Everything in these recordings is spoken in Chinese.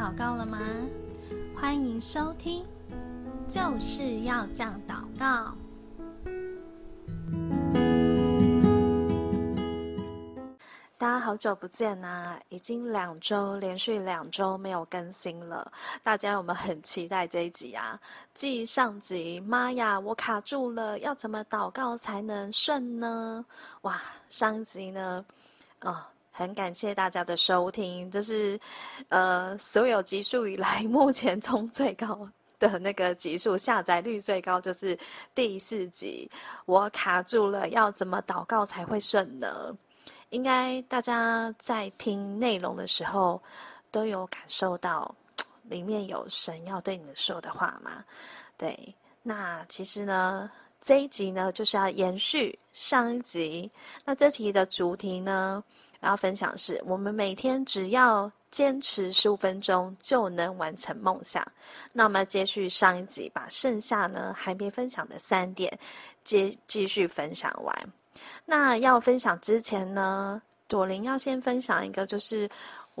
祷告了吗？欢迎收听，就是要这样祷告。大家好久不见呐、啊！已经两周连续两周没有更新了，大家有没有很期待这一集啊？继上集，妈呀，我卡住了，要怎么祷告才能顺呢？哇，上一集呢，啊、很感谢大家的收听，这是呃所有集数以来 目前冲最高的那个集数，下载率最高就是第四集，我卡住了，要怎么祷告才会顺呢？应该大家在听内容的时候，都有感受到里面有神要对你们说的话吗？对，那其实呢，这一集呢就是要延续上一集。那这集的主题呢，要分享是我们每天只要坚持十五分钟就能完成梦想。那么接续上一集，把剩下呢还没分享的三点接继续分享完。那要分享之前呢，朵琳要先分享一个，就是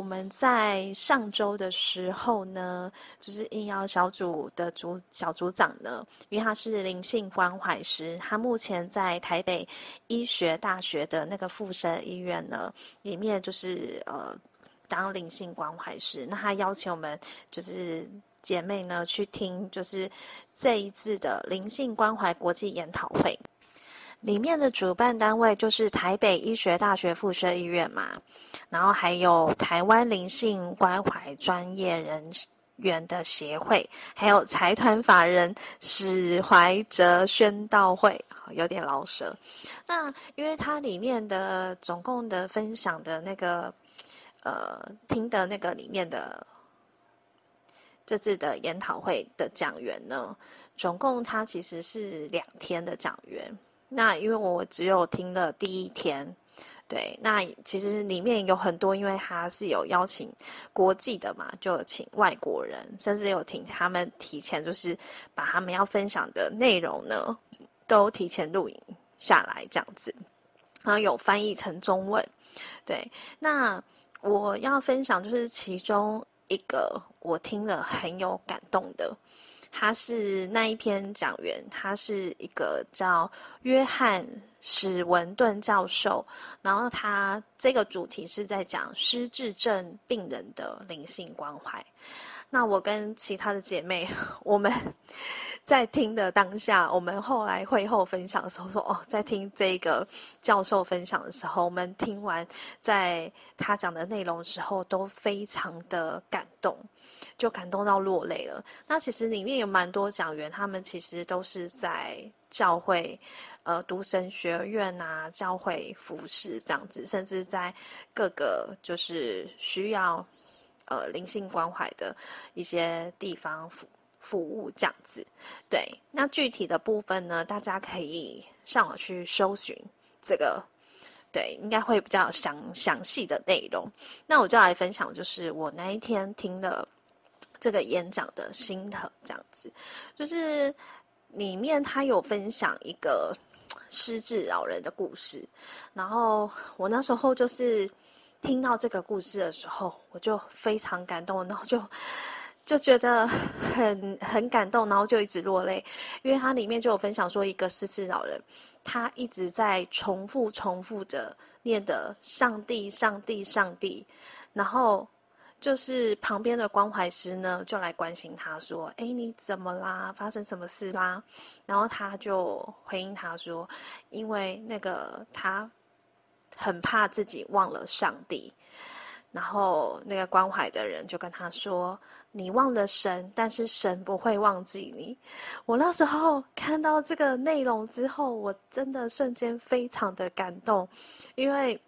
我们在上周的时候呢，就是应邀小组的组小组长呢，因为他是灵性关怀师，他目前在台北医学大学的那个附设医院呢，里面就是呃当灵性关怀师。那他邀请我们就是姐妹呢去听，就是这一次的灵性关怀国际研讨会。里面的主办单位就是台北医学大学附设医院嘛，然后还有台湾灵性关怀专业人员的协会，还有财团法人史怀哲宣道会，有点老舍。那因为它里面的总共的分享的那个，呃，听的那个里面的这次的研讨会的讲员呢，总共它其实是两天的讲员。那因为我只有听了第一天，对，那其实里面有很多，因为他是有邀请国际的嘛，就请外国人，甚至有听他们提前就是把他们要分享的内容呢，都提前录影下来这样子，然后有翻译成中文，对，那我要分享就是其中一个我听了很有感动的。他是那一篇讲员，他是一个叫约翰史文顿教授，然后他这个主题是在讲失智症病人的灵性关怀。那我跟其他的姐妹，我们 在听的当下，我们后来会后分享的时候说，哦，在听这个教授分享的时候，我们听完在他讲的内容的时候，都非常的感动。就感动到落泪了。那其实里面有蛮多讲员，他们其实都是在教会，呃，读神学院啊，教会服侍这样子，甚至在各个就是需要呃灵性关怀的一些地方服服务这样子。对，那具体的部分呢，大家可以上网去搜寻这个，对，应该会比较详详细的内容。那我就来分享，就是我那一天听的。这个演讲的心得这样子，就是里面他有分享一个失智老人的故事，然后我那时候就是听到这个故事的时候，我就非常感动，然后就就觉得很很感动，然后就一直落泪，因为它里面就有分享说，一个失智老人，他一直在重复重复着念的“上帝，上帝，上帝”，然后。就是旁边的关怀师呢，就来关心他说：“哎，你怎么啦？发生什么事啦？”然后他就回应他说：“因为那个他很怕自己忘了上帝。”然后那个关怀的人就跟他说：“你忘了神，但是神不会忘记你。”我那时候看到这个内容之后，我真的瞬间非常的感动，因为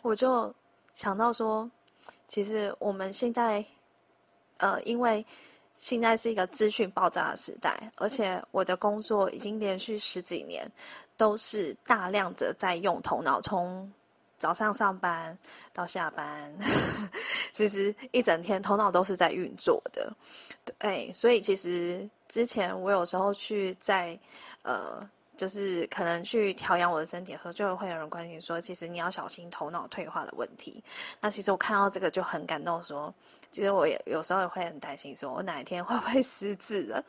我就想到说。其实我们现在，呃，因为现在是一个资讯爆炸的时代，而且我的工作已经连续十几年都是大量的在用头脑，从早上上班到下班，其实一整天头脑都是在运作的。对，所以其实之前我有时候去在呃就是可能去调养我的身体的时候，就会有人关心说，其实你要小心头脑退化的问题。那其实我看到这个就很感动，说，其实我也有时候也会很担心，说我哪一天会不会失智了，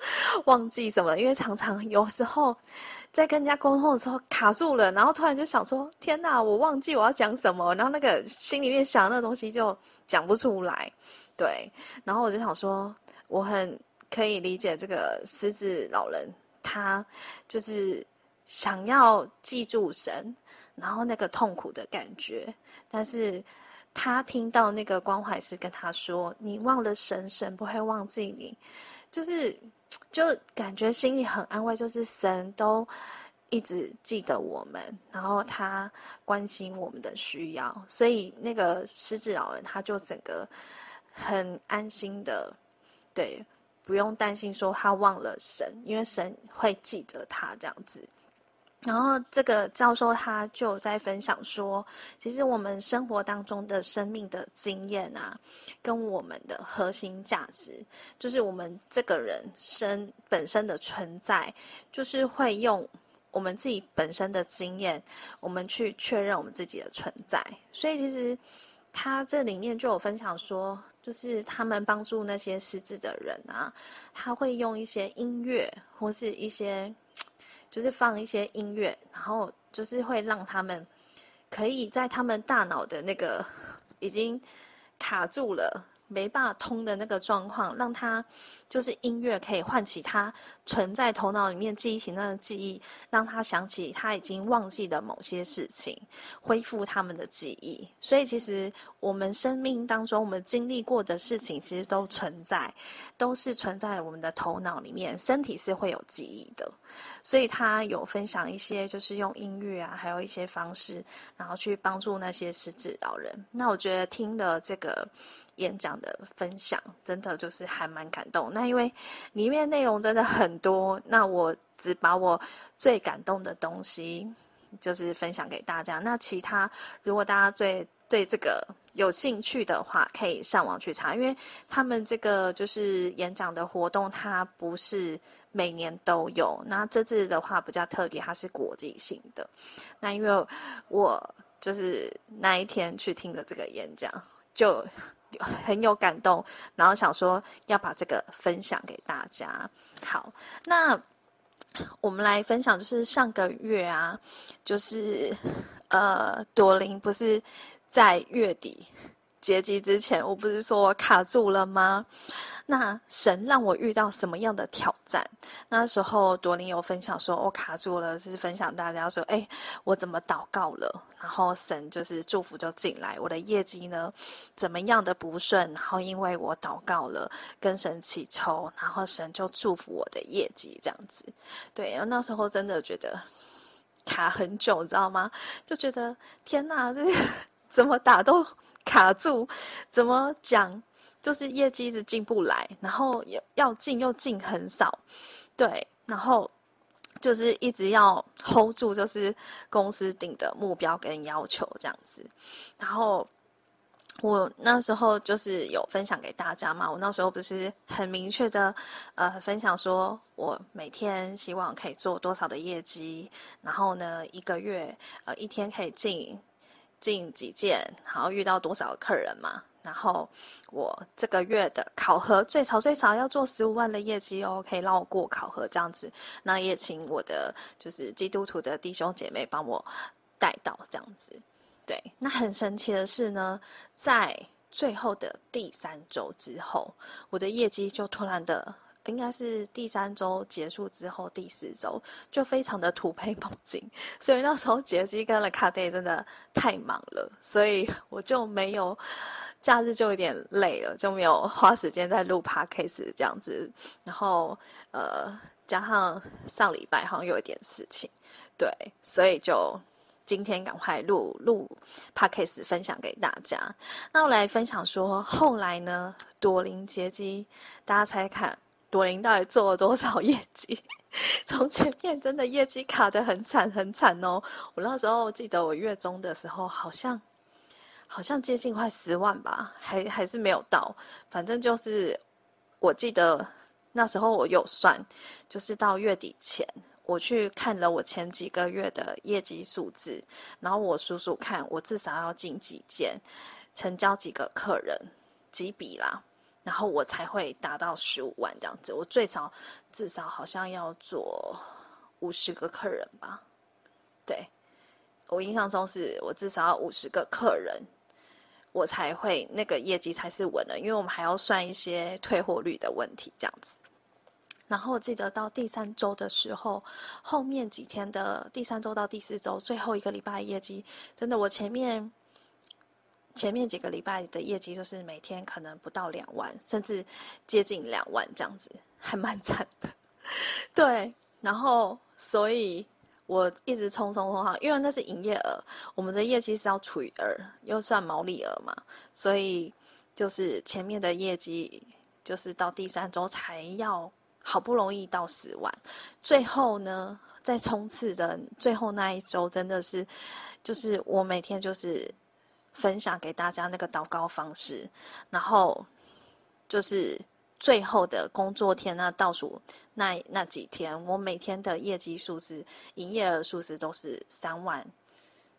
忘记什么？因为常常有时候在跟人家沟通的时候卡住了，然后突然就想说，天哪，我忘记我要讲什么，然后那个心里面想那个东西就讲不出来。对，然后我就想说，我很可以理解这个失智老人，他就是。想要记住神，然后那个痛苦的感觉，但是他听到那个关怀师跟他说：“你忘了神，神不会忘记你。”就是，就感觉心里很安慰，就是神都一直记得我们，然后他关心我们的需要，所以那个失智老人他就整个很安心的，对，不用担心说他忘了神，因为神会记着他这样子。然后这个教授他就在分享说，其实我们生活当中的生命的经验啊，跟我们的核心价值，就是我们这个人生本身的存在，就是会用我们自己本身的经验，我们去确认我们自己的存在。所以其实他这里面就有分享说，就是他们帮助那些失智的人啊，他会用一些音乐或是一些。就是放一些音乐，然后就是会让他们可以在他们大脑的那个已经卡住了。没办法通的那个状况，让他就是音乐可以唤起他存在头脑里面记忆型的记忆，让他想起他已经忘记的某些事情，恢复他们的记忆。所以其实我们生命当中我们经历过的事情，其实都存在，都是存在我们的头脑里面。身体是会有记忆的，所以他有分享一些就是用音乐啊，还有一些方式，然后去帮助那些失智老人。那我觉得听的这个。演讲的分享真的就是还蛮感动。那因为里面内容真的很多，那我只把我最感动的东西就是分享给大家。那其他如果大家最对这个有兴趣的话，可以上网去查，因为他们这个就是演讲的活动，它不是每年都有。那这次的话比较特别，它是国际性的。那因为我就是那一天去听的这个演讲，就。很有感动，然后想说要把这个分享给大家。好，那我们来分享，就是上个月啊，就是呃，朵琳不是在月底。结集之前，我不是说我卡住了吗？那神让我遇到什么样的挑战？那时候朵琳有分享说，我卡住了，是分享大家说，哎，我怎么祷告了，然后神就是祝福就进来，我的业绩呢怎么样的不顺，然后因为我祷告了，跟神祈求，然后神就祝福我的业绩这样子。对，然后那时候真的觉得卡很久，你知道吗？就觉得天哪，这 怎么打都。卡住，怎么讲？就是业绩一直进不来，然后要要进又进很少，对，然后就是一直要 hold 住，就是公司定的目标跟要求这样子。然后我那时候就是有分享给大家嘛，我那时候不是很明确的呃分享说，我每天希望可以做多少的业绩，然后呢一个月呃一天可以进。进几件，然后遇到多少客人嘛？然后我这个月的考核最少最少要做十五万的业绩哦，可以让我过考核这样子。那也请我的就是基督徒的弟兄姐妹帮我带到这样子。对，那很神奇的是呢，在最后的第三周之后，我的业绩就突然的。应该是第三周结束之后，第四周就非常的突飞猛进，所以那时候杰西跟了卡戴真的太忙了，所以 我就没有假日就有点累了，就没有花时间在录 podcast 这样子。然后呃，加上上礼拜好像有一点事情，对，所以就今天赶快录录 podcast 分享给大家。那我来分享说，后来呢，朵琳杰基，大家猜看。朵琳到底做了多少业绩？从前面真的业绩卡得很惨很惨哦。我那时候记得我月中的时候，好像好像接近快十万吧，还还是没有到。反正就是我记得那时候我有算，就是到月底前，我去看了我前几个月的业绩数字，然后我数数看，我至少要进几件，成交几个客人，几笔啦，然后我才会达到十五万这样子。我最少至少好像要做五十个客人吧，对，我印象中是我至少要五十个客人，我才会那个业绩才是稳的，因为我们还要算一些退货率的问题这样子。然后我记得到第三周的时候，后面几天的第三周到第四周最后一个礼拜业绩，真的我前面前面几个礼拜的业绩就是每天可能不到两万，甚至接近两万这样子，还蛮惨的。对，然后所以我一直冲冲冲哈，因为那是营业额，我们的业绩是要除以二，又算毛利额嘛，所以就是前面的业绩就是到第三周才要。好不容易到十万，最后呢，在冲刺的最后那一周，真的是，就是我每天就是分享给大家那个祷告方式，然后就是最后的工作天那倒数那那几天，我每天的业绩数是营业额数是都是三万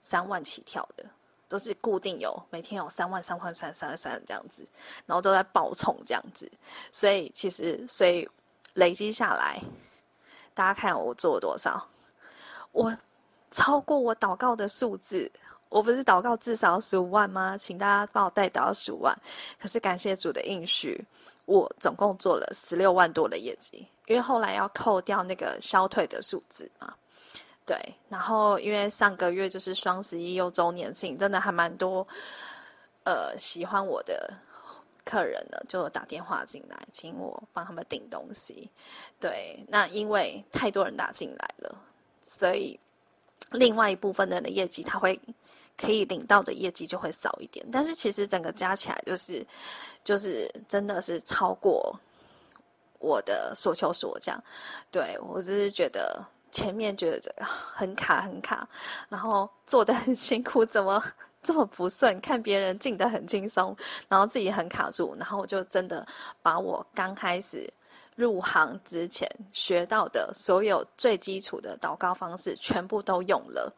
三万起跳的，都是固定有每天有三万三万三三三这样子，然后都在爆冲这样子，所以其实所以。累积下来，大家看我做了多少？我超过我祷告的数字。我不是祷告至少十五万吗？请大家帮我带到十五万。可是感谢主的应许，我总共做了十六万多的业绩。因为后来要扣掉那个消退的数字嘛。对，然后因为上个月就是双十一又周年庆，真的还蛮多，呃，喜欢我的。客人呢，就打电话进来，请我帮他们订东西。对，那因为太多人打进来了，所以另外一部分的人的业绩，他会可以领到的业绩就会少一点。但是其实整个加起来，就是就是真的是超过我的所求所想。对，我只是觉得前面觉得很卡很卡，然后做得很辛苦，怎么？这么不顺，看别人进得很轻松，然后自己很卡住，然后我就真的把我刚开始入行之前学到的所有最基础的祷告方式全部都用了，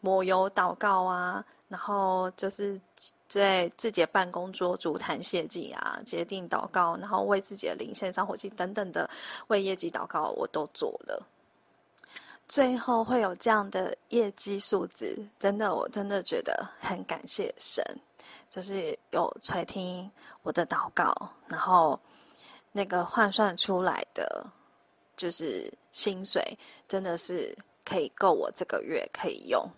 抹油祷告啊，然后就是在自己的办公桌筑坛谢祭啊，决定祷告，然后为自己的灵献上火器等等的为业绩祷告，我都做了。最后会有这样的业绩数字，真的，我真的觉得很感谢神，就是有垂听我的祷告，然后那个换算出来的就是薪水，真的是可以够我这个月可以用。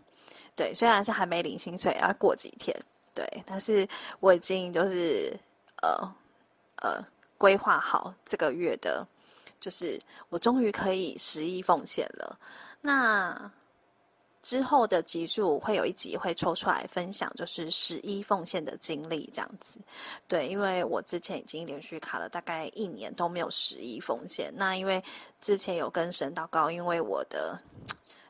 对，虽然是还没领薪水，要过几天，对，但是我已经就是呃呃规划好这个月的。就是我终于可以十一奉献了，那之后的集数会有一集会抽出来分享，就是十一奉献的经历这样子。对，因为我之前已经连续卡了大概一年都没有十一奉献，那因为之前有跟神祷告，因为我的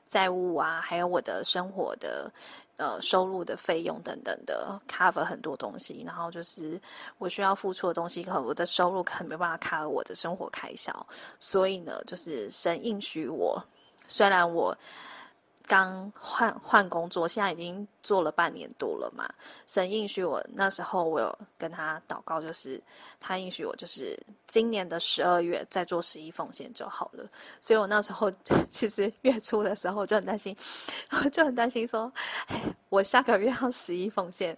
债务啊，还有我的生活的。呃，收入的费用等等的 cover 很多东西，然后就是我需要付出的东西，可能我的收入可能没办法 cover 我的生活开销，所以呢，就是神应许我，虽然我。刚换换工作，现在已经做了半年多了嘛。神应许我，那时候我有跟他祷告，就是他应许我，就是今年的十二月再做十一奉献就好了。所以我那时候 其实月初的时候我就很担心，我就很担心说，哎，我下个月要十一奉献，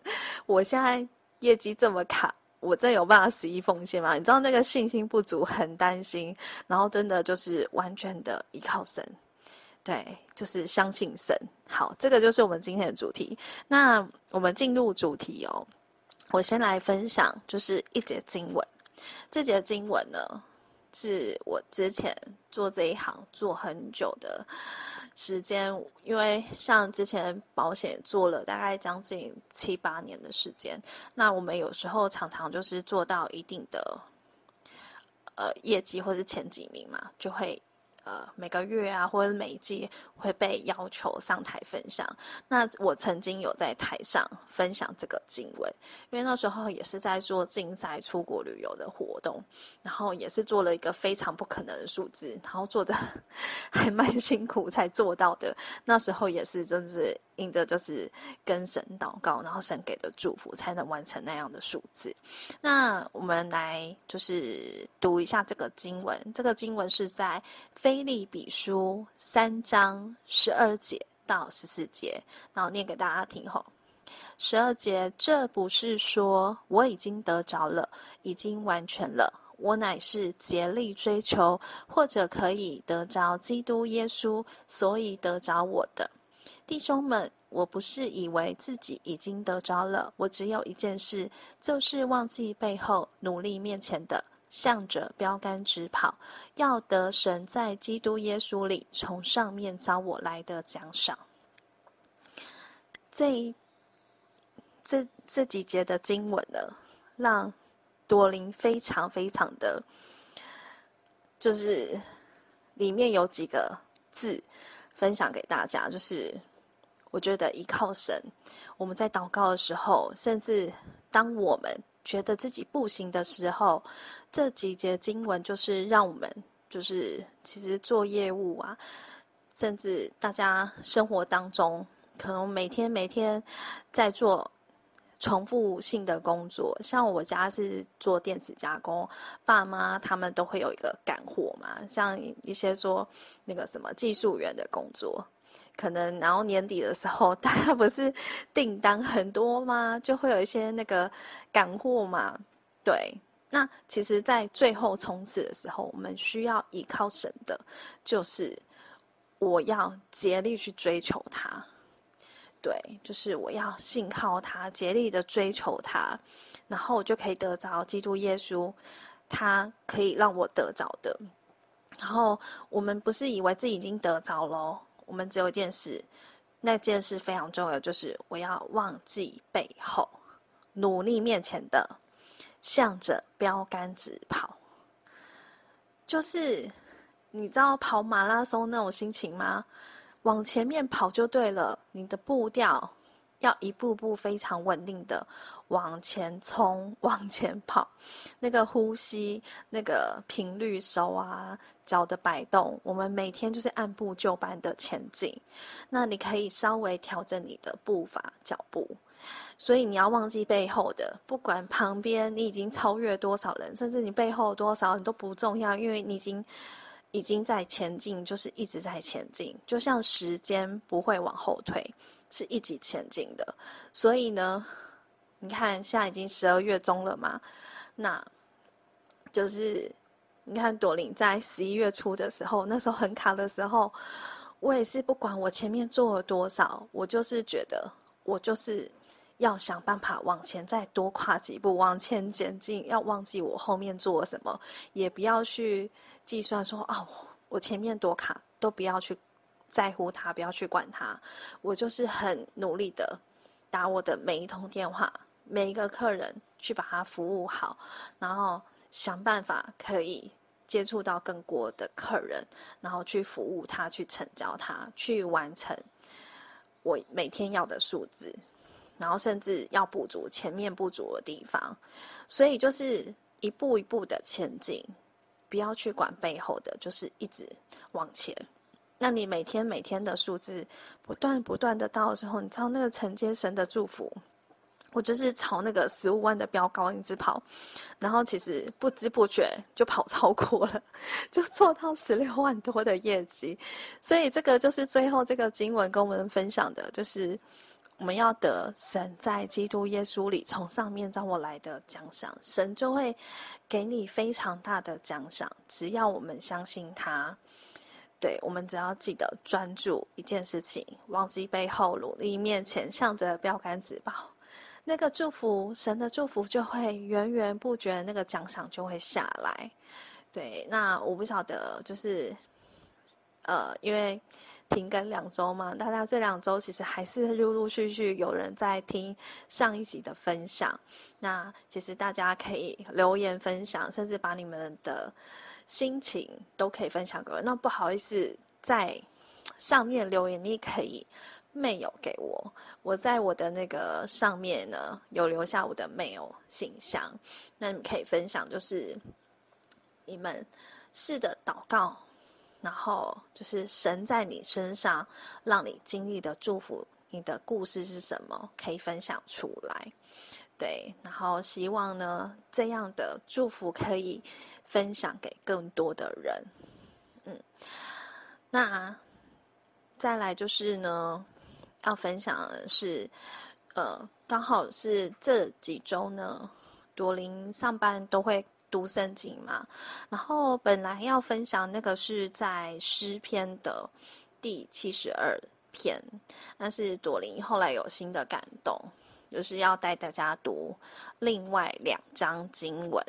我现在业绩这么卡，我真有办法十一奉献吗？你知道那个信心不足，很担心，然后真的就是完全的依靠神。对，就是相信神。好，这个就是我们今天的主题。那我们进入主题哦。我先来分享，就是一节经文。这节经文呢，是我之前做这一行做很久的时间，因为像之前保险做了大概将近七八年的时间。那我们有时候常常就是做到一定的呃业绩或是前几名嘛，就会。呃，每个月啊，或者是每一季会被要求上台分享。那我曾经有在台上分享这个经文，因为那时候也是在做竞赛出国旅游的活动，然后也是做了一个非常不可能的数字，然后做的 还蛮辛苦才做到的。那时候也是真是应着就是跟神祷告，然后神给的祝福才能完成那样的数字。那我们来就是读一下这个经文，这个经文是在非。腓立比书三章十二节到十四节，然后念给大家听吼。十二节，这不是说我已经得着了，已经完全了。我乃是竭力追求，或者可以得着基督耶稣，所以得着我的。弟兄们，我不是以为自己已经得着了，我只有一件事，就是忘记背后，努力面前的。向着标杆直跑，要得神在基督耶稣里从上面招我来的奖赏。这这这几节的经文呢，让朵琳非常非常的，就是里面有几个字分享给大家，就是我觉得依靠神，我们在祷告的时候，甚至当我们。觉得自己不行的时候，这几节经文就是让我们，就是其实做业务啊，甚至大家生活当中，可能每天每天在做重复性的工作。像我家是做电子加工，爸妈他们都会有一个干货嘛，像一些做那个什么技术员的工作。可能，然后年底的时候，大家不是订单很多吗？就会有一些那个赶货嘛。对，那其实，在最后冲刺的时候，我们需要依靠神的，就是我要竭力去追求他。对，就是我要信靠他，竭力的追求他，然后我就可以得着基督耶稣，他可以让我得着的。然后我们不是以为自己已经得着了。我们只有一件事，那件事非常重要，就是我要忘记背后，努力面前的，向着标杆直跑。就是你知道跑马拉松那种心情吗？往前面跑就对了，你的步调。要一步步非常稳定的往前冲、往前跑，那个呼吸、那个频率、手啊、脚的摆动，我们每天就是按部就班的前进。那你可以稍微调整你的步伐、脚步，所以你要忘记背后的，不管旁边你已经超越多少人，甚至你背后多少人都不重要，因为你已经已经在前进，就是一直在前进，就像时间不会往后退。是一直前进的，所以呢，你看现在已经十二月中了嘛，那，就是你看朵琳在十一月初的时候，那时候很卡的时候，我也是不管我前面做了多少，我就是觉得我就是要想办法往前再多跨几步，往前前进，要忘记我后面做了什么，也不要去计算说哦，我前面多卡，都不要去。在乎他，不要去管他。我就是很努力的打我的每一通电话，每一个客人去把他服务好，然后想办法可以接触到更多的客人，然后去服务他，去成交他，去完成我每天要的数字，然后甚至要补足前面不足的地方。所以就是一步一步的前进，不要去管背后的，就是一直往前。那你每天每天的数字不断不断的到的时候，你知道那个承接神的祝福，我就是朝那个十五万的标高一直跑，然后其实不知不觉就跑超过了，就做到十六万多的业绩。所以这个就是最后这个经文跟我们分享的，就是我们要得神在基督耶稣里从上面召我来的奖赏，神就会给你非常大的奖赏，只要我们相信他。对，我们只要记得专注一件事情，忘记背后，努力面前，向着标杆直跑，那个祝福，神的祝福就会源源不绝，那个奖赏就会下来。对，那我不晓得，就是，呃，因为停更两周嘛，大家这两周其实还是陆陆续续有人在听上一集的分享。那其实大家可以留言分享，甚至把你们的。心情都可以分享给我。那不好意思，在上面留言，你可以 mail 给我，我在我的那个上面呢有留下我的 mail 信箱，那你可以分享，就是你们试着祷告，然后就是神在你身上让你经历的祝福，你的故事是什么，可以分享出来。对，然后希望呢，这样的祝福可以分享给更多的人。嗯，那再来就是呢，要分享的是，呃，刚好是这几周呢，朵琳上班都会读圣经嘛，然后本来要分享那个是在诗篇的第七十二篇，但是朵琳后来有新的感动。就是要带大家读另外两章经文。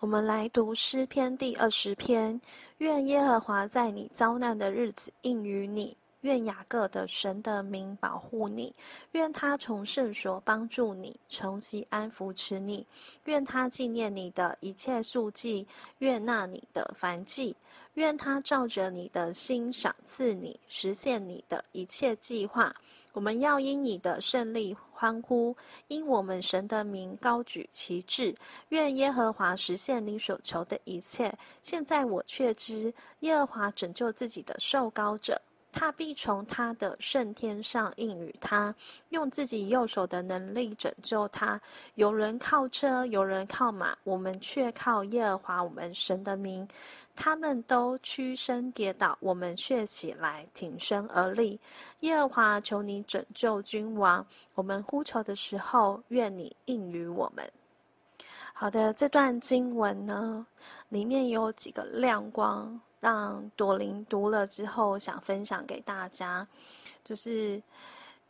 我们来读诗篇第二十篇：愿耶和华在你遭难的日子应与你，愿雅各的神的名保护你，愿他从圣所帮助你，从锡安扶持你，愿他纪念你的一切宿祭，悦纳你的燔祭，愿他照着你的心赏赐你，实现你的一切计划。我们要因你的胜利欢呼，因我们神的名高举旗帜。愿耶和华实现你所求的一切。现在我确知，耶和华拯救自己的受膏者，他必从他的圣天上应允他，用自己右手的能力拯救他。有人靠车，有人靠马，我们却靠耶和华我们神的名。他们都屈身跌倒，我们却起来挺身而立。耶和华，求你拯救君王。我们呼求的时候，愿你应允我们。好的，这段经文呢，里面有几个亮光，让朵琳读了之后想分享给大家。就是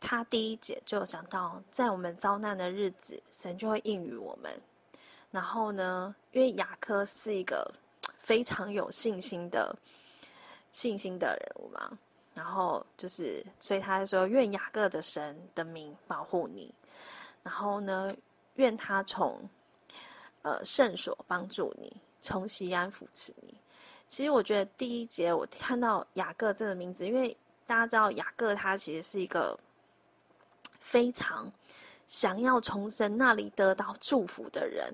他第一节就讲到，在我们遭难的日子，神就会应允我们。然后呢，因为雅各是一个。非常有信心的信心的人物嘛，然后就是，所以他就说：“愿雅各的神的名保护你，然后呢，愿他从呃圣所帮助你，从西安扶持你。”其实我觉得第一节我看到雅各这个名字，因为大家知道雅各他其实是一个非常想要从神那里得到祝福的人，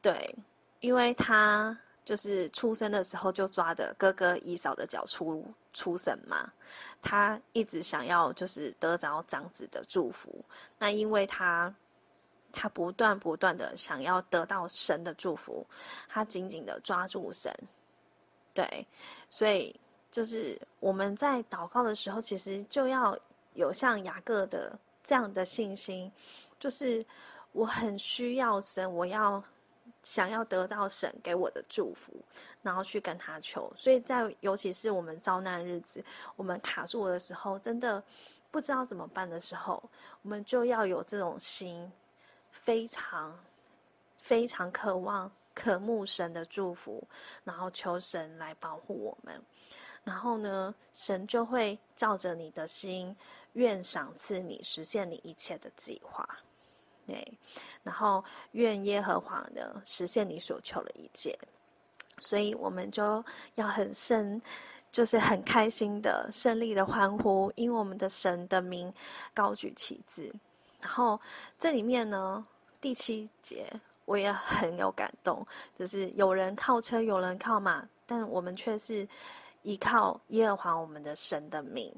对，因为他。就是出生的时候就抓着哥哥以嫂的脚出出生嘛，他一直想要就是得着长子的祝福。那因为他他不断不断的想要得到神的祝福，他紧紧的抓住神。对，所以就是我们在祷告的时候，其实就要有像雅各的这样的信心，就是我很需要神，我要。想要得到神给我的祝福，然后去跟他求，所以在尤其是我们遭难日子，我们卡住的时候，真的不知道怎么办的时候，我们就要有这种心，非常非常渴望、渴慕神的祝福，然后求神来保护我们，然后呢，神就会照着你的心，愿赏赐你，实现你一切的计划。对，然后愿耶和华呢实现你所求的一切，所以我们就要很深，就是很开心的胜利的欢呼，因为我们的神的名高举旗帜。然后这里面呢，第七节我也很有感动，就是有人靠车，有人靠马，但我们却是依靠耶和华我们的神的名。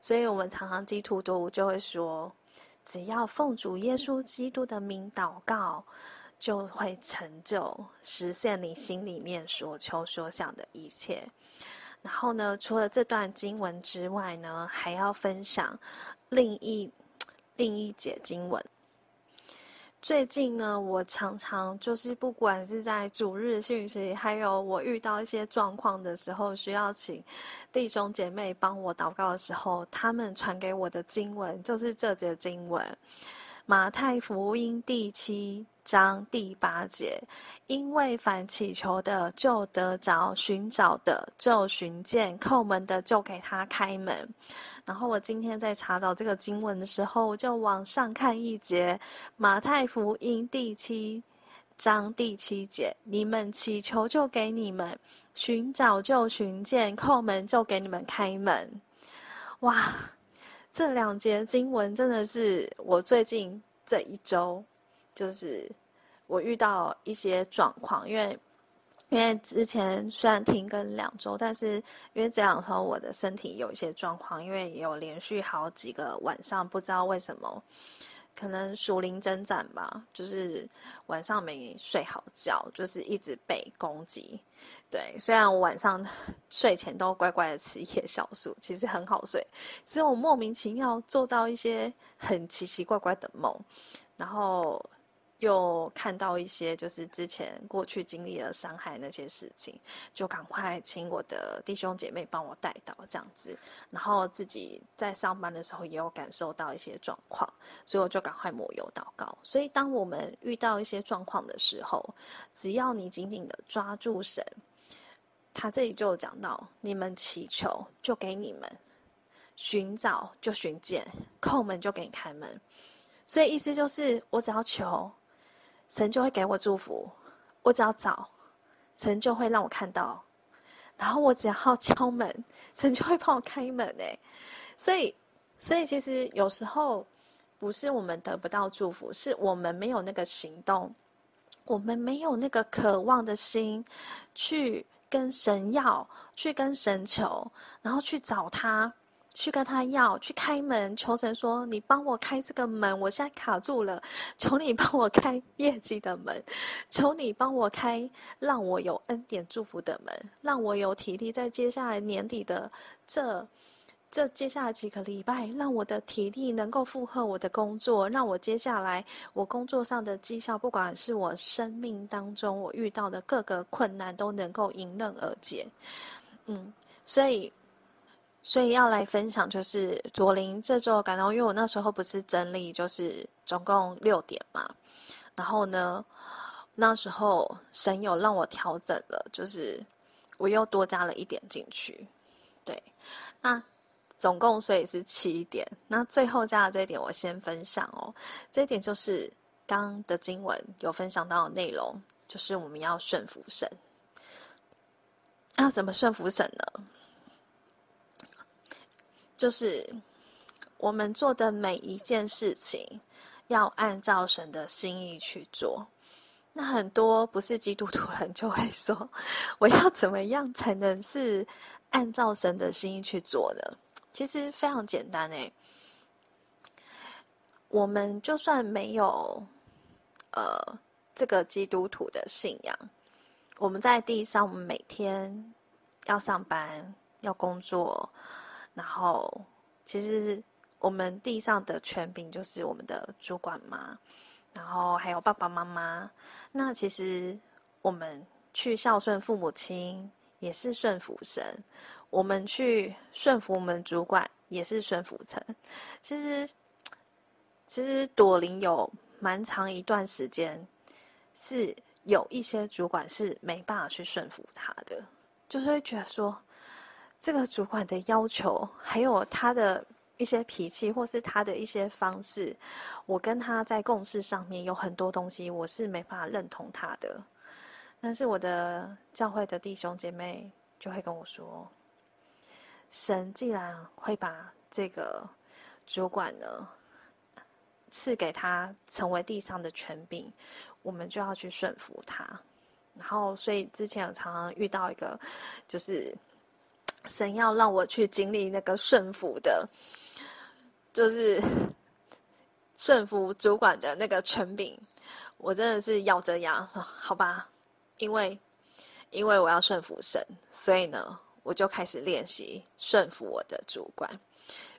所以我们常常基督徒就会说。只要奉主耶稣基督的名祷告，就会成就实现你心里面所求所想的一切。然后呢，除了这段经文之外呢，还要分享另一另一节经文。最近呢，我常常就是不管是在主日讯息，还有我遇到一些状况的时候，需要请弟兄姐妹帮我祷告的时候，他们传给我的经文就是这节经文，马太福音第七章第八节，因为凡祈求的就得着，寻找的就寻见，叩门的就给他开门。然后我今天在查找这个经文的时候，我就往上看一节，马太福音第七章第七节，你们祈求就给你们，寻找就寻见，叩门就给你们开门。哇，这两节经文真的是我最近这一周，就是我遇到一些状况，因为。因为之前虽然停更两周，但是因为这两周我的身体有一些状况，因为有连续好几个晚上不知道为什么，可能属灵征战吧，就是晚上没睡好觉，就是一直被攻击。对，虽然我晚上 睡前都乖乖的吃夜宵素，其实很好睡，只有我莫名其妙做到一些很奇奇怪怪的梦，然后。又看到一些就是之前过去经历了伤害那些事情，就赶快请我的弟兄姐妹帮我带到这样子，然后自己在上班的时候也有感受到一些状况，所以我就赶快抹油祷告。所以当我们遇到一些状况的时候，只要你紧紧的抓住神，他这里就讲到：你们祈求就给你们，寻找就寻见，叩门就给你开门。所以意思就是，我只要求。神就会给我祝福，我只要找，神就会让我看到，然后我只要敲门，神就会帮我开门哎，所以，所以其实有时候不是我们得不到祝福，是我们没有那个行动，我们没有那个渴望的心，去跟神要，去跟神求，然后去找他。去跟他要，去开门，求神说：“你帮我开这个门，我现在卡住了，求你帮我开业绩的门，求你帮我开让我有恩典祝福的门，让我有体力在接下来年底的这这接下来几个礼拜，让我的体力能够负荷我的工作，让我接下来我工作上的绩效，不管是我生命当中我遇到的各个困难，都能够迎刃而解。”嗯，所以。所以要来分享，就是左琳这周感动，因为我那时候不是整理，就是总共六点嘛。然后呢，那时候神有让我调整了，就是我又多加了一点进去。对，那总共所以是七点。那最后加的这一点，我先分享哦。这一点就是刚的经文有分享到的内容，就是我们要顺服神。要怎么顺服神呢？就是我们做的每一件事情，要按照神的心意去做。那很多不是基督徒人就会说：“ 我要怎么样才能是按照神的心意去做的？”其实非常简单诶。我们就算没有呃这个基督徒的信仰，我们在地上，我们每天要上班，要工作。然后，其实我们地上的权柄就是我们的主管嘛，然后还有爸爸妈妈。那其实我们去孝顺父母亲也是顺服神，我们去顺服我们主管也是顺服神。其实，其实朵琳有蛮长一段时间是有一些主管是没办法去顺服他的，就是会觉得说。这个主管的要求，还有他的一些脾气，或是他的一些方式，我跟他在共事上面有很多东西，我是没法认同他的。但是我的教会的弟兄姐妹就会跟我说：“神既然会把这个主管呢赐给他，成为地上的权柄，我们就要去顺服他。”然后，所以之前有常常遇到一个，就是。神要让我去经历那个顺服的，就是顺服主管的那个权柄，我真的是咬着牙说好吧，因为因为我要顺服神，所以呢，我就开始练习顺服我的主管，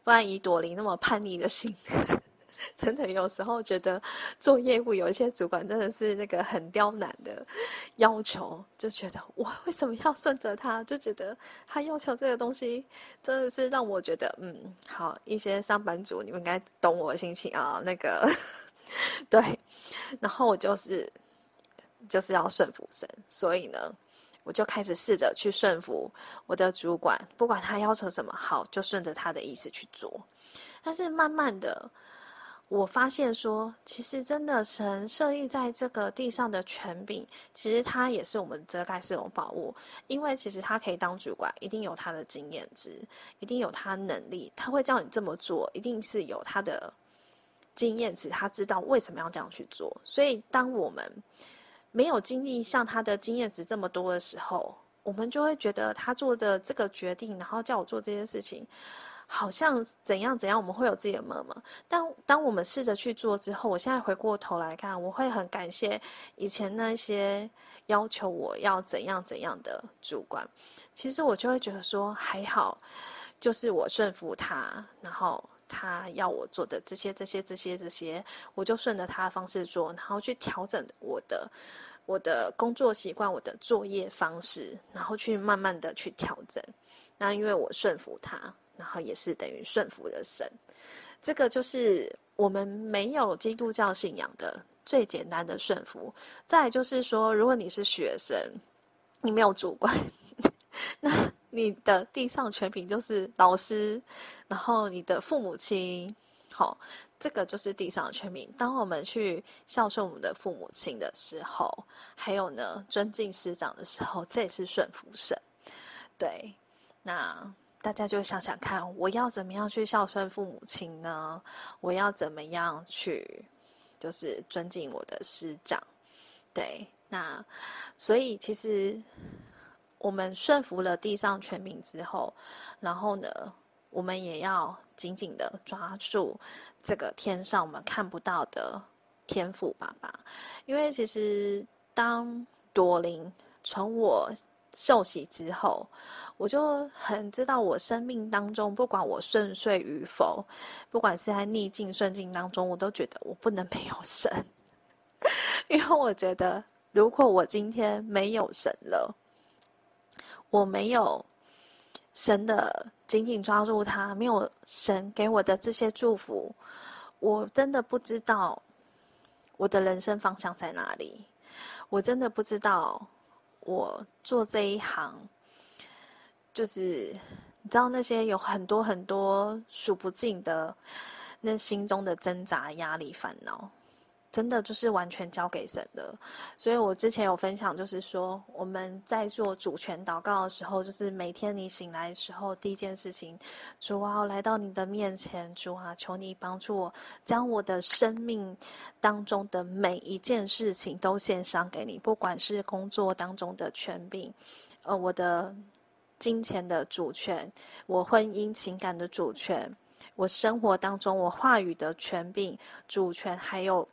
不然以朵琳那么叛逆的心。真的有时候觉得做业务有一些主管真的是那个很刁难的要求，就觉得我为什么要顺着他？就觉得他要求这个东西真的是让我觉得嗯，好，一些上班族你们应该懂我的心情啊。那个 对，然后我就是就是要顺服神，所以呢，我就开始试着去顺服我的主管，不管他要求什么，好，就顺着他的意思去做。但是慢慢的。我发现说，其实真的神设立在这个地上的权柄，其实他也是我们遮盖是种宝物，因为其实他可以当主管，一定有他的经验值，一定有他能力，他会叫你这么做，一定是有他的经验值，他知道为什么要这样去做。所以，当我们没有经历像他的经验值这么多的时候，我们就会觉得他做的这个决定，然后叫我做这件事情。好像怎样怎样，我们会有自己的妈妈。但当我们试着去做之后，我现在回过头来看，我会很感谢以前那些要求我要怎样怎样的主管。其实我就会觉得说，还好，就是我顺服他，然后他要我做的这些、这些、这些、这些，我就顺着他的方式做，然后去调整我的我的工作习惯、我的作业方式，然后去慢慢的去调整。那因为我顺服他。然后也是等于顺服的神，这个就是我们没有基督教信仰的最简单的顺服。再就是说，如果你是学生，你没有主管，那你的地上权柄就是老师，然后你的父母亲，好，这个就是地上的权柄。当我们去孝顺我们的父母亲的时候，还有呢，尊敬师长的时候，这也是顺服神。对，那。大家就想想看，我要怎么样去孝顺父母亲呢？我要怎么样去，就是尊敬我的师长？对，那所以其实我们顺服了地上权柄之后，然后呢，我们也要紧紧的抓住这个天上我们看不到的天父爸爸，因为其实当朵琳从我受洗之后。我就很知道，我生命当中，不管我顺遂与否，不管是在逆境顺境当中，我都觉得我不能没有神，因为我觉得，如果我今天没有神了，我没有神的紧紧抓住他，没有神给我的这些祝福，我真的不知道我的人生方向在哪里，我真的不知道我做这一行。就是你知道那些有很多很多数不尽的那心中的挣扎、压力、烦恼，真的就是完全交给神的。所以我之前有分享，就是说我们在做主权祷告的时候，就是每天你醒来的时候，第一件事情，主啊，来到你的面前，主啊，求你帮助我，将我的生命当中的每一件事情都献上给你，不管是工作当中的权柄，呃，我的。金钱的主权，我婚姻情感的主权，我生活当中我话语的权柄主权，还有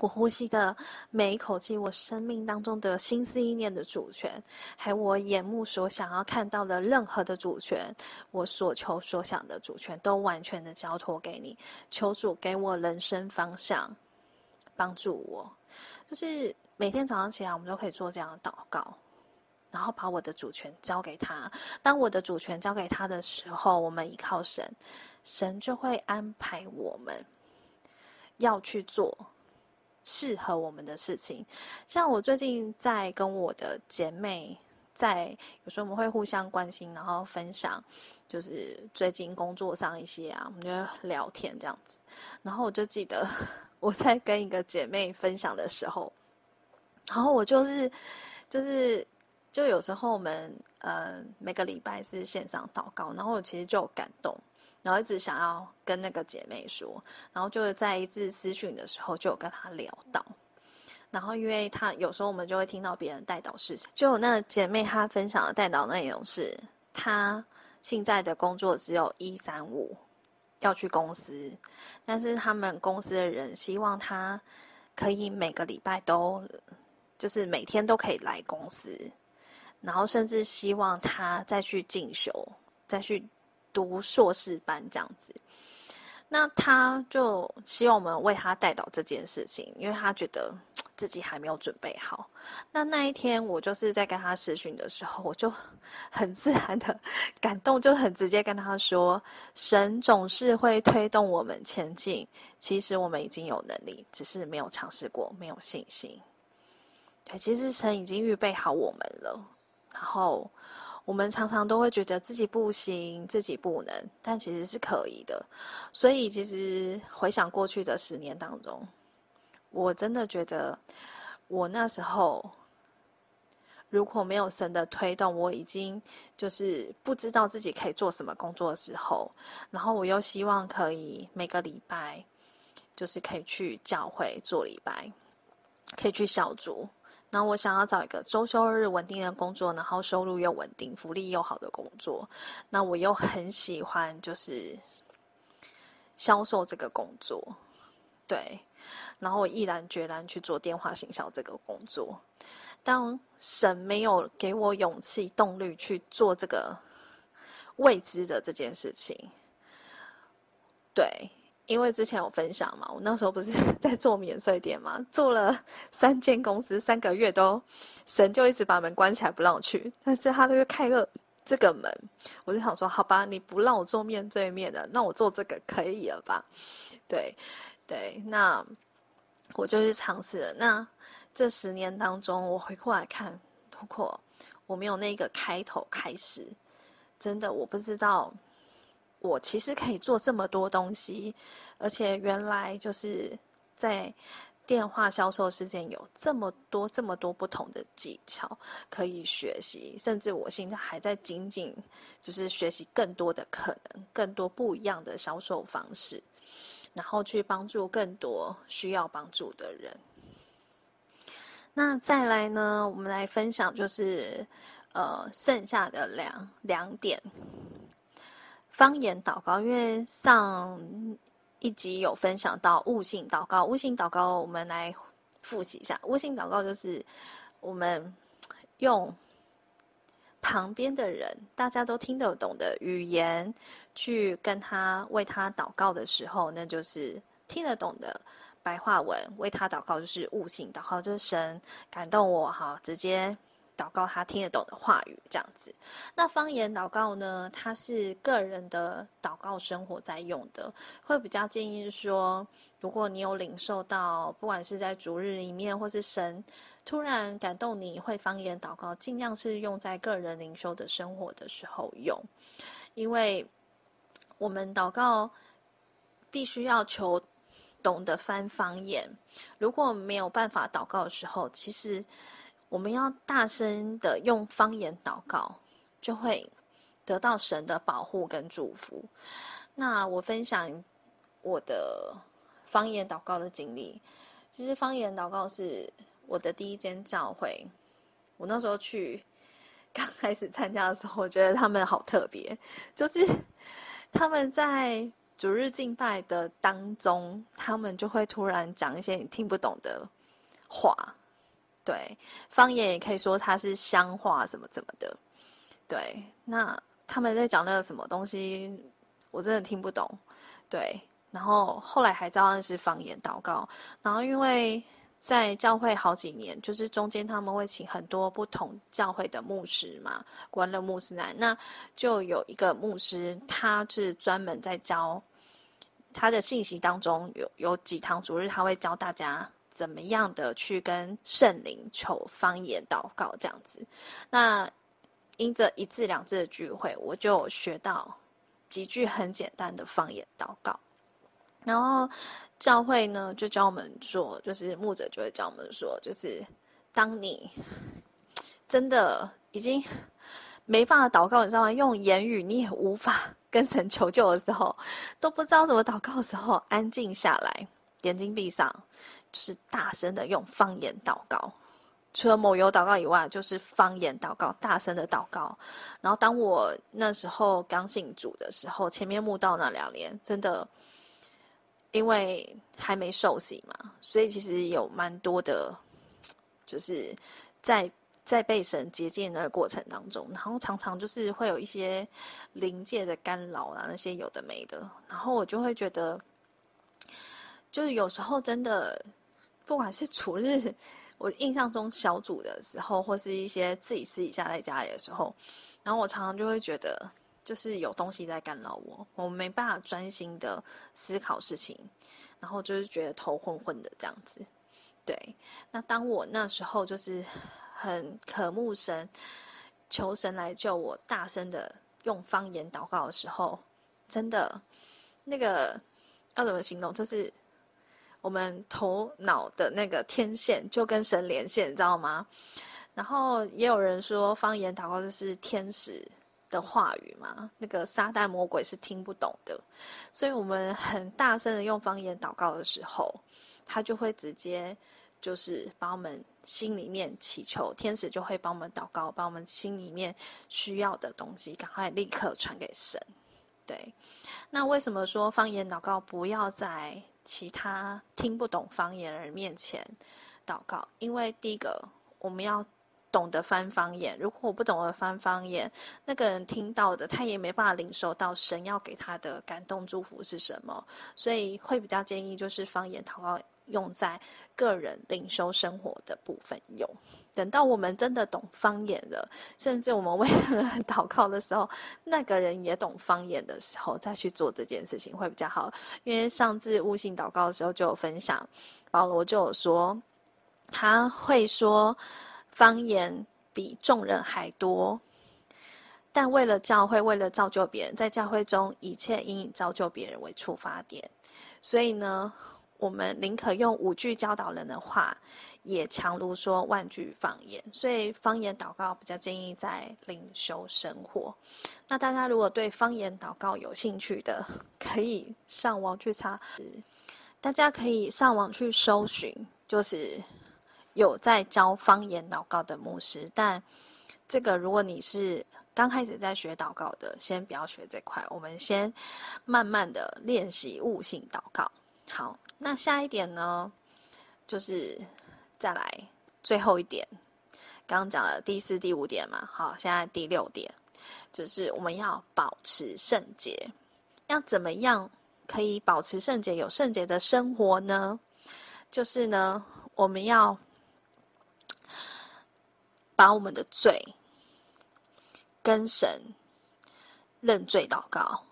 我呼吸的每一口气，我生命当中的心思意念的主权，还有我眼目所想要看到的任何的主权，我所求所想的主权，都完全的交托给你。求主给我人生方向，帮助我。就是每天早上起来，我们都可以做这样的祷告。然后把我的主权交给他。当我的主权交给他的时候，我们依靠神，神就会安排我们要去做适合我们的事情。像我最近在跟我的姐妹在，有时候我们会互相关心，然后分享，就是最近工作上一些啊，我们就聊天这样子。然后我就记得我在跟一个姐妹分享的时候，然后我就是就是。就有时候我们呃每个礼拜是线上祷告，然后我其实就有感动，然后一直想要跟那个姐妹说，然后就是在一次私讯的时候就有跟她聊到，然后因为她有时候我们就会听到别人代导事情，就那姐妹她分享的代导内容是，她现在的工作只有一三五要去公司，但是他们公司的人希望她可以每个礼拜都，就是每天都可以来公司。然后甚至希望他再去进修，再去读硕士班这样子。那他就希望我们为他代祷这件事情，因为他觉得自己还没有准备好。那那一天我就是在跟他视讯的时候，我就 很自然的感动，就很直接跟他说：“神总是会推动我们前进。其实我们已经有能力，只是没有尝试过，没有信心。对，其实神已经预备好我们了。”然后，我们常常都会觉得自己不行，自己不能，但其实是可以的。所以，其实回想过去的十年当中，我真的觉得，我那时候如果没有神的推动，我已经就是不知道自己可以做什么工作的时候，然后我又希望可以每个礼拜就是可以去教会做礼拜，可以去小组。那我想要找一个周休日稳定的工作，然后收入又稳定、福利又好的工作。那我又很喜欢就是销售这个工作，对。然后我毅然决然去做电话行销这个工作。当神没有给我勇气、动力去做这个未知的这件事情，对。因为之前有分享嘛，我那时候不是 在做免税店嘛，做了三间公司，三个月都神就一直把门关起来不让我去。但是他就开了这个门，我就想说，好吧，你不让我做面对面的，那我做这个可以了吧？对，对，那我就去尝试了。那这十年当中，我回过来看，如果我没有那个开头开始，真的我不知道。我其实可以做这么多东西，而且原来就是在电话销售之间有这么多、这么多不同的技巧可以学习，甚至我现在还在仅仅，就是学习更多的可能、更多不一样的销售方式，然后去帮助更多需要帮助的人。那再来呢，我们来分享就是呃剩下的两两点。方言祷告，因为上一集有分享到悟性祷告，悟性祷告，我们来复习一下。悟性祷告就是我们用旁边的人大家都听得懂的语言去跟他为他祷告的时候，那就是听得懂的白话文为他祷告，就是悟性祷告，就是神感动我哈，直接。祷告他听得懂的话语，这样子。那方言祷告呢？它是个人的祷告生活在用的，会比较建议说，如果你有领受到，不管是在主日里面，或是神突然感动你会方言祷告，尽量是用在个人灵修的生活的时候用，因为我们祷告必须要求懂得翻方言，如果没有办法祷告的时候，其实。我们要大声的用方言祷告，就会得到神的保护跟祝福。那我分享我的方言祷告的经历。其实方言祷告是我的第一间教会。我那时候去刚开始参加的时候，我觉得他们好特别，就是 他们在主日敬拜的当中，他们就会突然讲一些你听不懂的话。对，方言也可以说它是乡话什么什么的。对，那他们在讲那个什么东西，我真的听不懂。对，然后后来还知道那是方言祷告。然后因为在教会好几年，就是中间他们会请很多不同教会的牧师嘛，关了牧师来，那就有一个牧师，他是专门在教他的信息当中有有几堂主日，他会教大家。怎么样的去跟圣灵求方言祷告这样子？那因着一次两次的聚会，我就学到几句很简单的方言祷告。然后教会呢就教我们说，就是牧者就会教我们说，就是当你真的已经没办法祷告，你知道吗？用言语你也无法跟神求救的时候，都不知道怎么祷告的时候，安静下来，眼睛闭上。就是大声的用方言祷告，除了抹油祷告以外，就是方言祷告，大声的祷告。然后当我那时候刚信主的时候，前面慕道那两年，真的因为还没受洗嘛，所以其实有蛮多的，就是在在被神洁净的过程当中，然后常常就是会有一些灵界的干扰啊，那些有的没的，然后我就会觉得，就是有时候真的。不管是处日，我印象中小组的时候，或是一些自己私底下在家里的时候，然后我常常就会觉得，就是有东西在干扰我，我没办法专心的思考事情，然后就是觉得头昏昏的这样子。对，那当我那时候就是很渴慕神，求神来救我，大声的用方言祷告的时候，真的那个要怎么形容？就是我们头脑的那个天线就跟神连线，你知道吗？然后也有人说，方言祷告就是天使的话语嘛，那个撒旦魔鬼是听不懂的，所以我们很大声的用方言祷告的时候，他就会直接。就是把我们心里面祈求，天使就会帮我们祷告，把我们心里面需要的东西赶快立刻传给神。对，那为什么说方言祷告不要在其他听不懂方言人面前祷告？因为第一个，我们要懂得翻方言。如果我不懂得翻方言，那个人听到的他也没办法领受到神要给他的感动祝福是什么，所以会比较建议就是方言祷告。用在个人灵修生活的部分用，等到我们真的懂方言了，甚至我们为了 祷告的时候，那个人也懂方言的时候，再去做这件事情会比较好。因为上次悟性祷告的时候就有分享，保罗就有说，他会说方言比众人还多，但为了教会，为了造就别人，在教会中一切应以造就别人为出发点，所以呢。我们宁可用五句教导人的话，也强如说万句方言。所以方言祷告比较建议在灵修生活。那大家如果对方言祷告有兴趣的，可以上网去查。大家可以上网去搜寻，就是有在教方言祷告的牧师。但这个如果你是刚开始在学祷告的，先不要学这块。我们先慢慢的练习悟性祷告。好。那下一点呢，就是再来最后一点，刚刚讲了第四、第五点嘛，好，现在第六点，就是我们要保持圣洁。要怎么样可以保持圣洁、有圣洁的生活呢？就是呢，我们要把我们的罪跟神认罪祷告，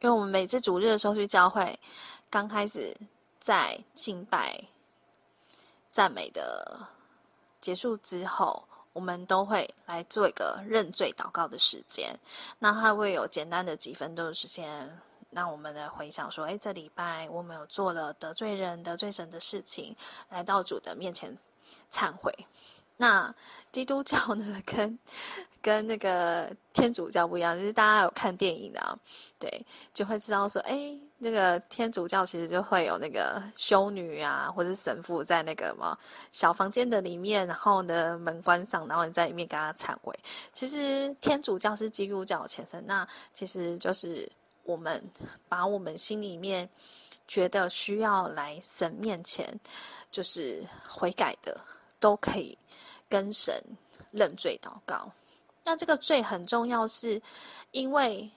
因为我们每次主日的时候去教会，刚开始。在敬拜、赞美的结束之后，我们都会来做一个认罪祷告的时间。那它会有简单的几分钟的时间，让我们来回想说：哎，这礼拜我们有做了得罪人、得罪神的事情，来到主的面前忏悔。那基督教呢，跟跟那个天主教不一样，就是大家有看电影的啊，对，就会知道说，哎，那个天主教其实就会有那个修女啊，或者神父在那个什么小房间的里面，然后呢门关上，然后你在里面跟他忏悔。其实天主教是基督教的前身，那其实就是我们把我们心里面觉得需要来神面前就是悔改的，都可以。跟神认罪祷告，那这个罪很重要，是因为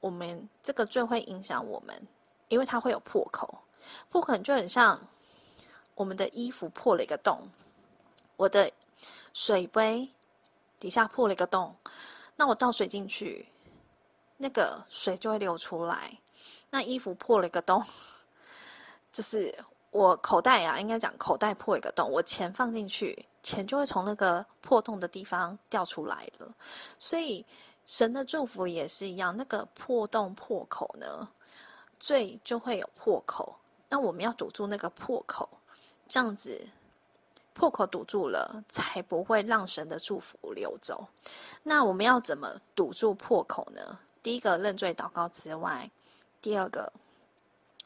我们这个罪会影响我们，因为它会有破口，破口就很像我们的衣服破了一个洞，我的水杯底下破了一个洞，那我倒水进去，那个水就会流出来，那衣服破了一个洞，就是。我口袋啊，应该讲口袋破一个洞，我钱放进去，钱就会从那个破洞的地方掉出来了。所以神的祝福也是一样，那个破洞破口呢，罪就会有破口。那我们要堵住那个破口，这样子破口堵住了，才不会让神的祝福流走。那我们要怎么堵住破口呢？第一个认罪祷告之外，第二个。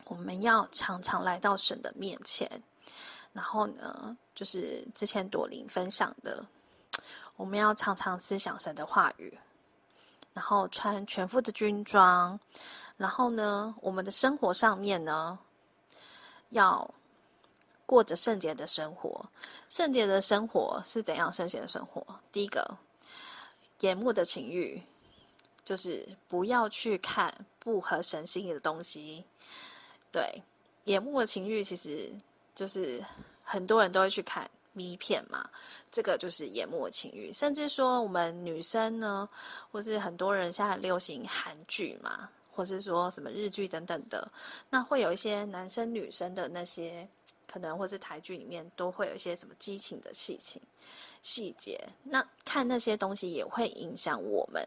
我们要常常来到神的面前，然后呢，就是之前朵琳分享的，我们要常常思想神的话语，然后穿全副的军装，然后呢，我们的生活上面呢，要过着圣洁的生活。圣洁的生活是怎样？圣洁的生活，第一个，眼目的情欲，就是不要去看不合神心意的东西。对，眼目的情欲其实就是很多人都会去看 V 片嘛，这个就是眼目的情欲。甚至说我们女生呢，或是很多人现在流行韩剧嘛，或是说什么日剧等等的，那会有一些男生女生的那些可能或是台剧里面都会有一些什么激情的事情细节，那看那些东西也会影响我们，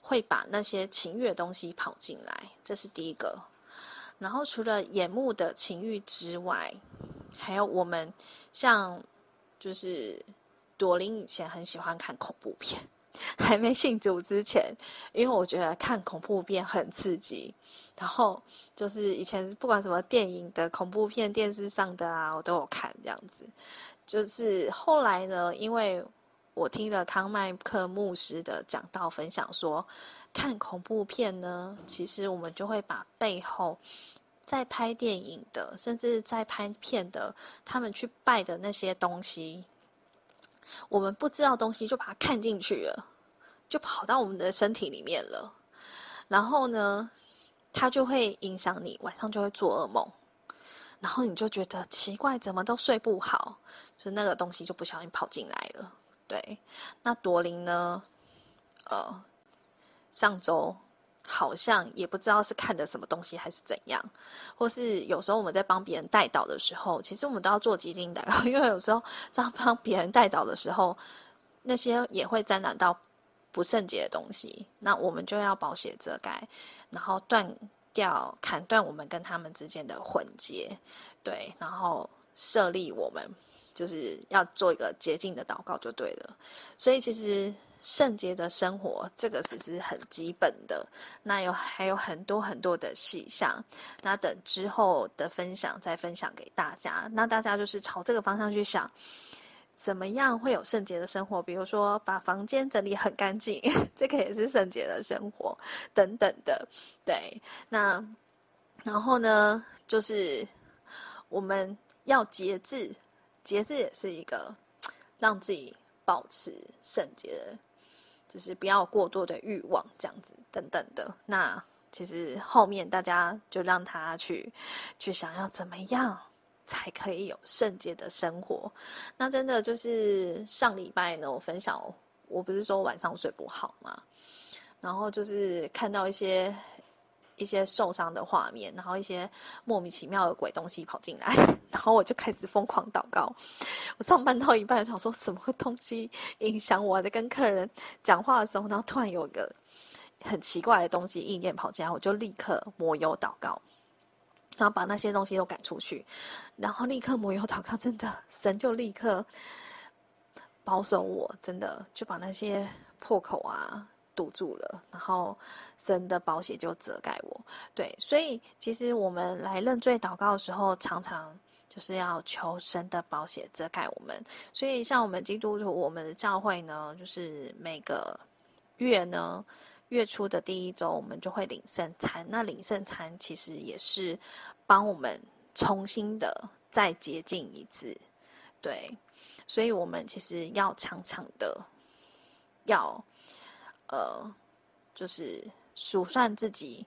会把那些情欲的东西跑进来，这是第一个。然后除了眼目的情欲之外，还有我们像就是朵琳以前很喜欢看恐怖片。还没信主之前，因为我觉得看恐怖片很刺激，然后就是以前不管什么电影的恐怖片、电视上的啊，我都有看这样子。就是后来呢，因为我听了康麦克牧师的讲道分享说，看恐怖片呢，其实我们就会把背后在拍电影的，甚至在拍片的，他们去拜的那些东西。我们不知道东西，就把它看进去了，就跑到我们的身体里面了。然后呢，它就会影响你，晚上就会做噩梦。然后你就觉得奇怪，怎么都睡不好，所以那个东西就不小心跑进来了。对，那朵琳呢？呃，上周。好像也不知道是看的什么东西还是怎样，或是有时候我们在帮别人代祷的时候，其实我们都要做基金祷，因为有时候在帮别人代祷的时候，那些也会沾染到不圣洁的东西，那我们就要保险遮盖，然后断掉、砍断我们跟他们之间的混结，对，然后设立我们就是要做一个洁净的祷告就对了，所以其实。圣洁的生活，这个只是很基本的。那有还有很多很多的细项，那等之后的分享再分享给大家。那大家就是朝这个方向去想，怎么样会有圣洁的生活？比如说把房间整理很干净，这个也是圣洁的生活，等等的。对，那然后呢，就是我们要节制，节制也是一个让自己保持圣洁的。就是不要过多的欲望，这样子等等的。那其实后面大家就让他去，去想要怎么样才可以有圣洁的生活。那真的就是上礼拜呢，我分享，我不是说晚上睡不好吗？然后就是看到一些。一些受伤的画面，然后一些莫名其妙的鬼东西跑进来，然后我就开始疯狂祷告。我上班到一半，想说什么东西影响我，在跟客人讲话的时候，然后突然有一个很奇怪的东西意念跑进来，我就立刻抹油祷告，然后把那些东西都赶出去，然后立刻抹油祷告，真的神就立刻保守我，真的就把那些破口啊。堵住了，然后神的保险就遮盖我。对，所以其实我们来认罪祷告的时候，常常就是要求神的保险遮盖我们。所以像我们基督徒，我们的教会呢，就是每个月呢，月初的第一周，我们就会领圣餐。那领圣餐其实也是帮我们重新的再洁净一次。对，所以我们其实要常常的要。呃，就是数算自己，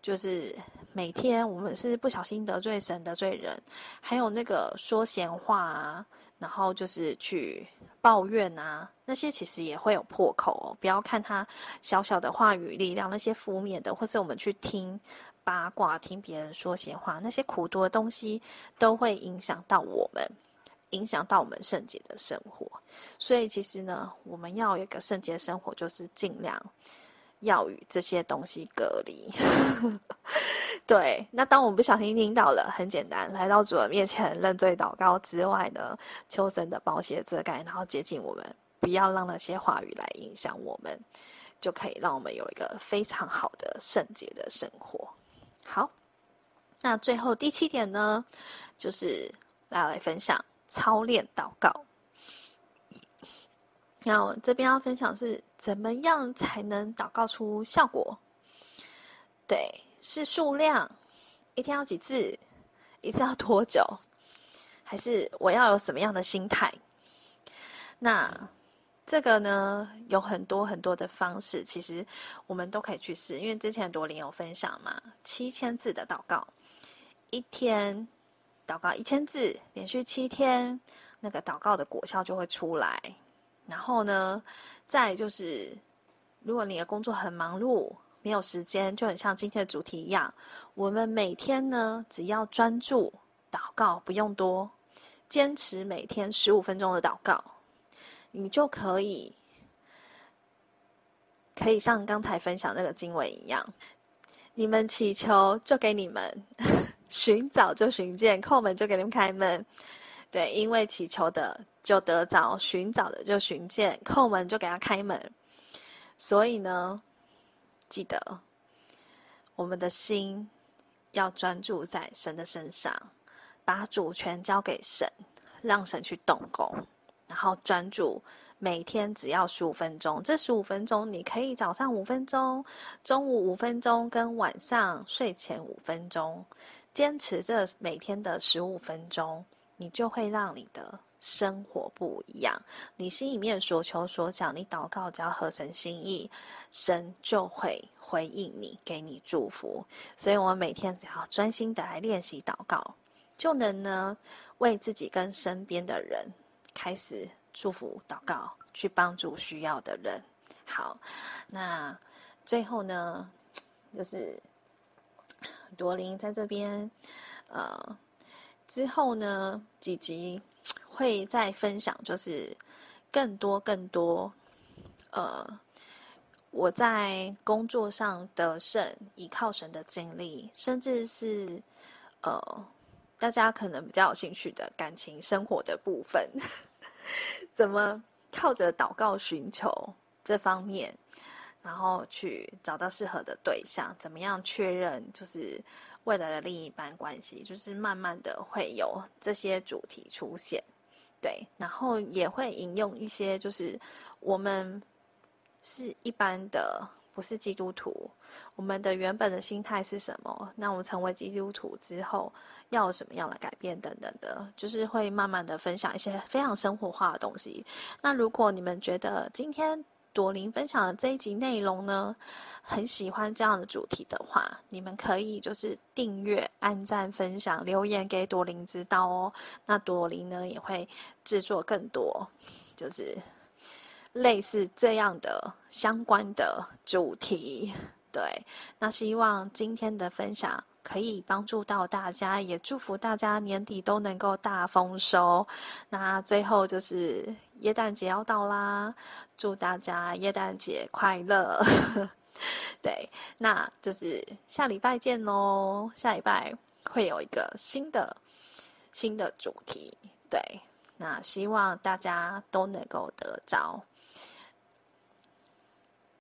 就是每天我们是不小心得罪神、得罪人，还有那个说闲话啊，然后就是去抱怨啊，那些其实也会有破口哦。不要看他小小的话语力量，那些负面的，或是我们去听八卦、听别人说闲话，那些苦毒的东西，都会影响到我们。影响到我们圣洁的生活，所以其实呢，我们要有一个圣洁的生活，就是尽量要与这些东西隔离。对，那当我们不小心听到了，很简单，来到主的面前认罪祷告之外呢，求神的宝血遮盖，然后接近我们，不要让那些话语来影响我们，就可以让我们有一个非常好的圣洁的生活。好，那最后第七点呢，就是来来分享。操练祷告，然后这边要分享是怎么样才能祷告出效果？对，是数量，一天要几次，一次要多久，还是我要有什么样的心态？那这个呢，有很多很多的方式，其实我们都可以去试。因为之前朵琳有分享嘛，七千字的祷告，一天。祷告一千字，连续七天，那个祷告的果效就会出来。然后呢，再就是，如果你的工作很忙碌，没有时间，就很像今天的主题一样，我们每天呢，只要专注祷告不用多，坚持每天十五分钟的祷告，你就可以，可以像刚才分享那个经文一样，你们祈求就给你们，寻找就寻见，叩门就给你们开门。对，因为祈求的就得着，寻找的就寻见，叩门就给他开门。所以呢，记得我们的心要专注在神的身上，把主权交给神，让神去动工，然后专注每天只要十五分钟。这十五分钟，你可以早上五分钟，中午五分钟，跟晚上睡前五分钟，坚持这每天的十五分钟。你就会让你的生活不一样。你心里面所求所想，你祷告只要合神心意，神就会回应你，给你祝福。所以，我们每天只要专心的来练习祷告，就能呢为自己跟身边的人开始祝福祷告，去帮助需要的人。好，那最后呢，就是朵琳在这边，呃。之后呢，几集会再分享，就是更多更多，呃，我在工作上得胜，依靠神的经历，甚至是呃，大家可能比较有兴趣的感情生活的部分，怎么靠着祷告寻求这方面，然后去找到适合的对象，怎么样确认就是。未来的另一半关系，就是慢慢的会有这些主题出现，对，然后也会引用一些，就是我们是一般的，不是基督徒，我们的原本的心态是什么？那我们成为基督徒之后，要什么样的改变等等的，就是会慢慢的分享一些非常生活化的东西。那如果你们觉得今天，朵琳分享的这一集内容呢，很喜欢这样的主题的话，你们可以就是订阅、按赞、分享、留言给朵琳知道哦。那朵琳呢也会制作更多，就是类似这样的相关的主题。对，那希望今天的分享可以帮助到大家，也祝福大家年底都能够大丰收。那最后就是耶诞节要到啦，祝大家耶诞节快乐。对，那就是下礼拜见喽，下礼拜会有一个新的新的主题。对，那希望大家都能够得着。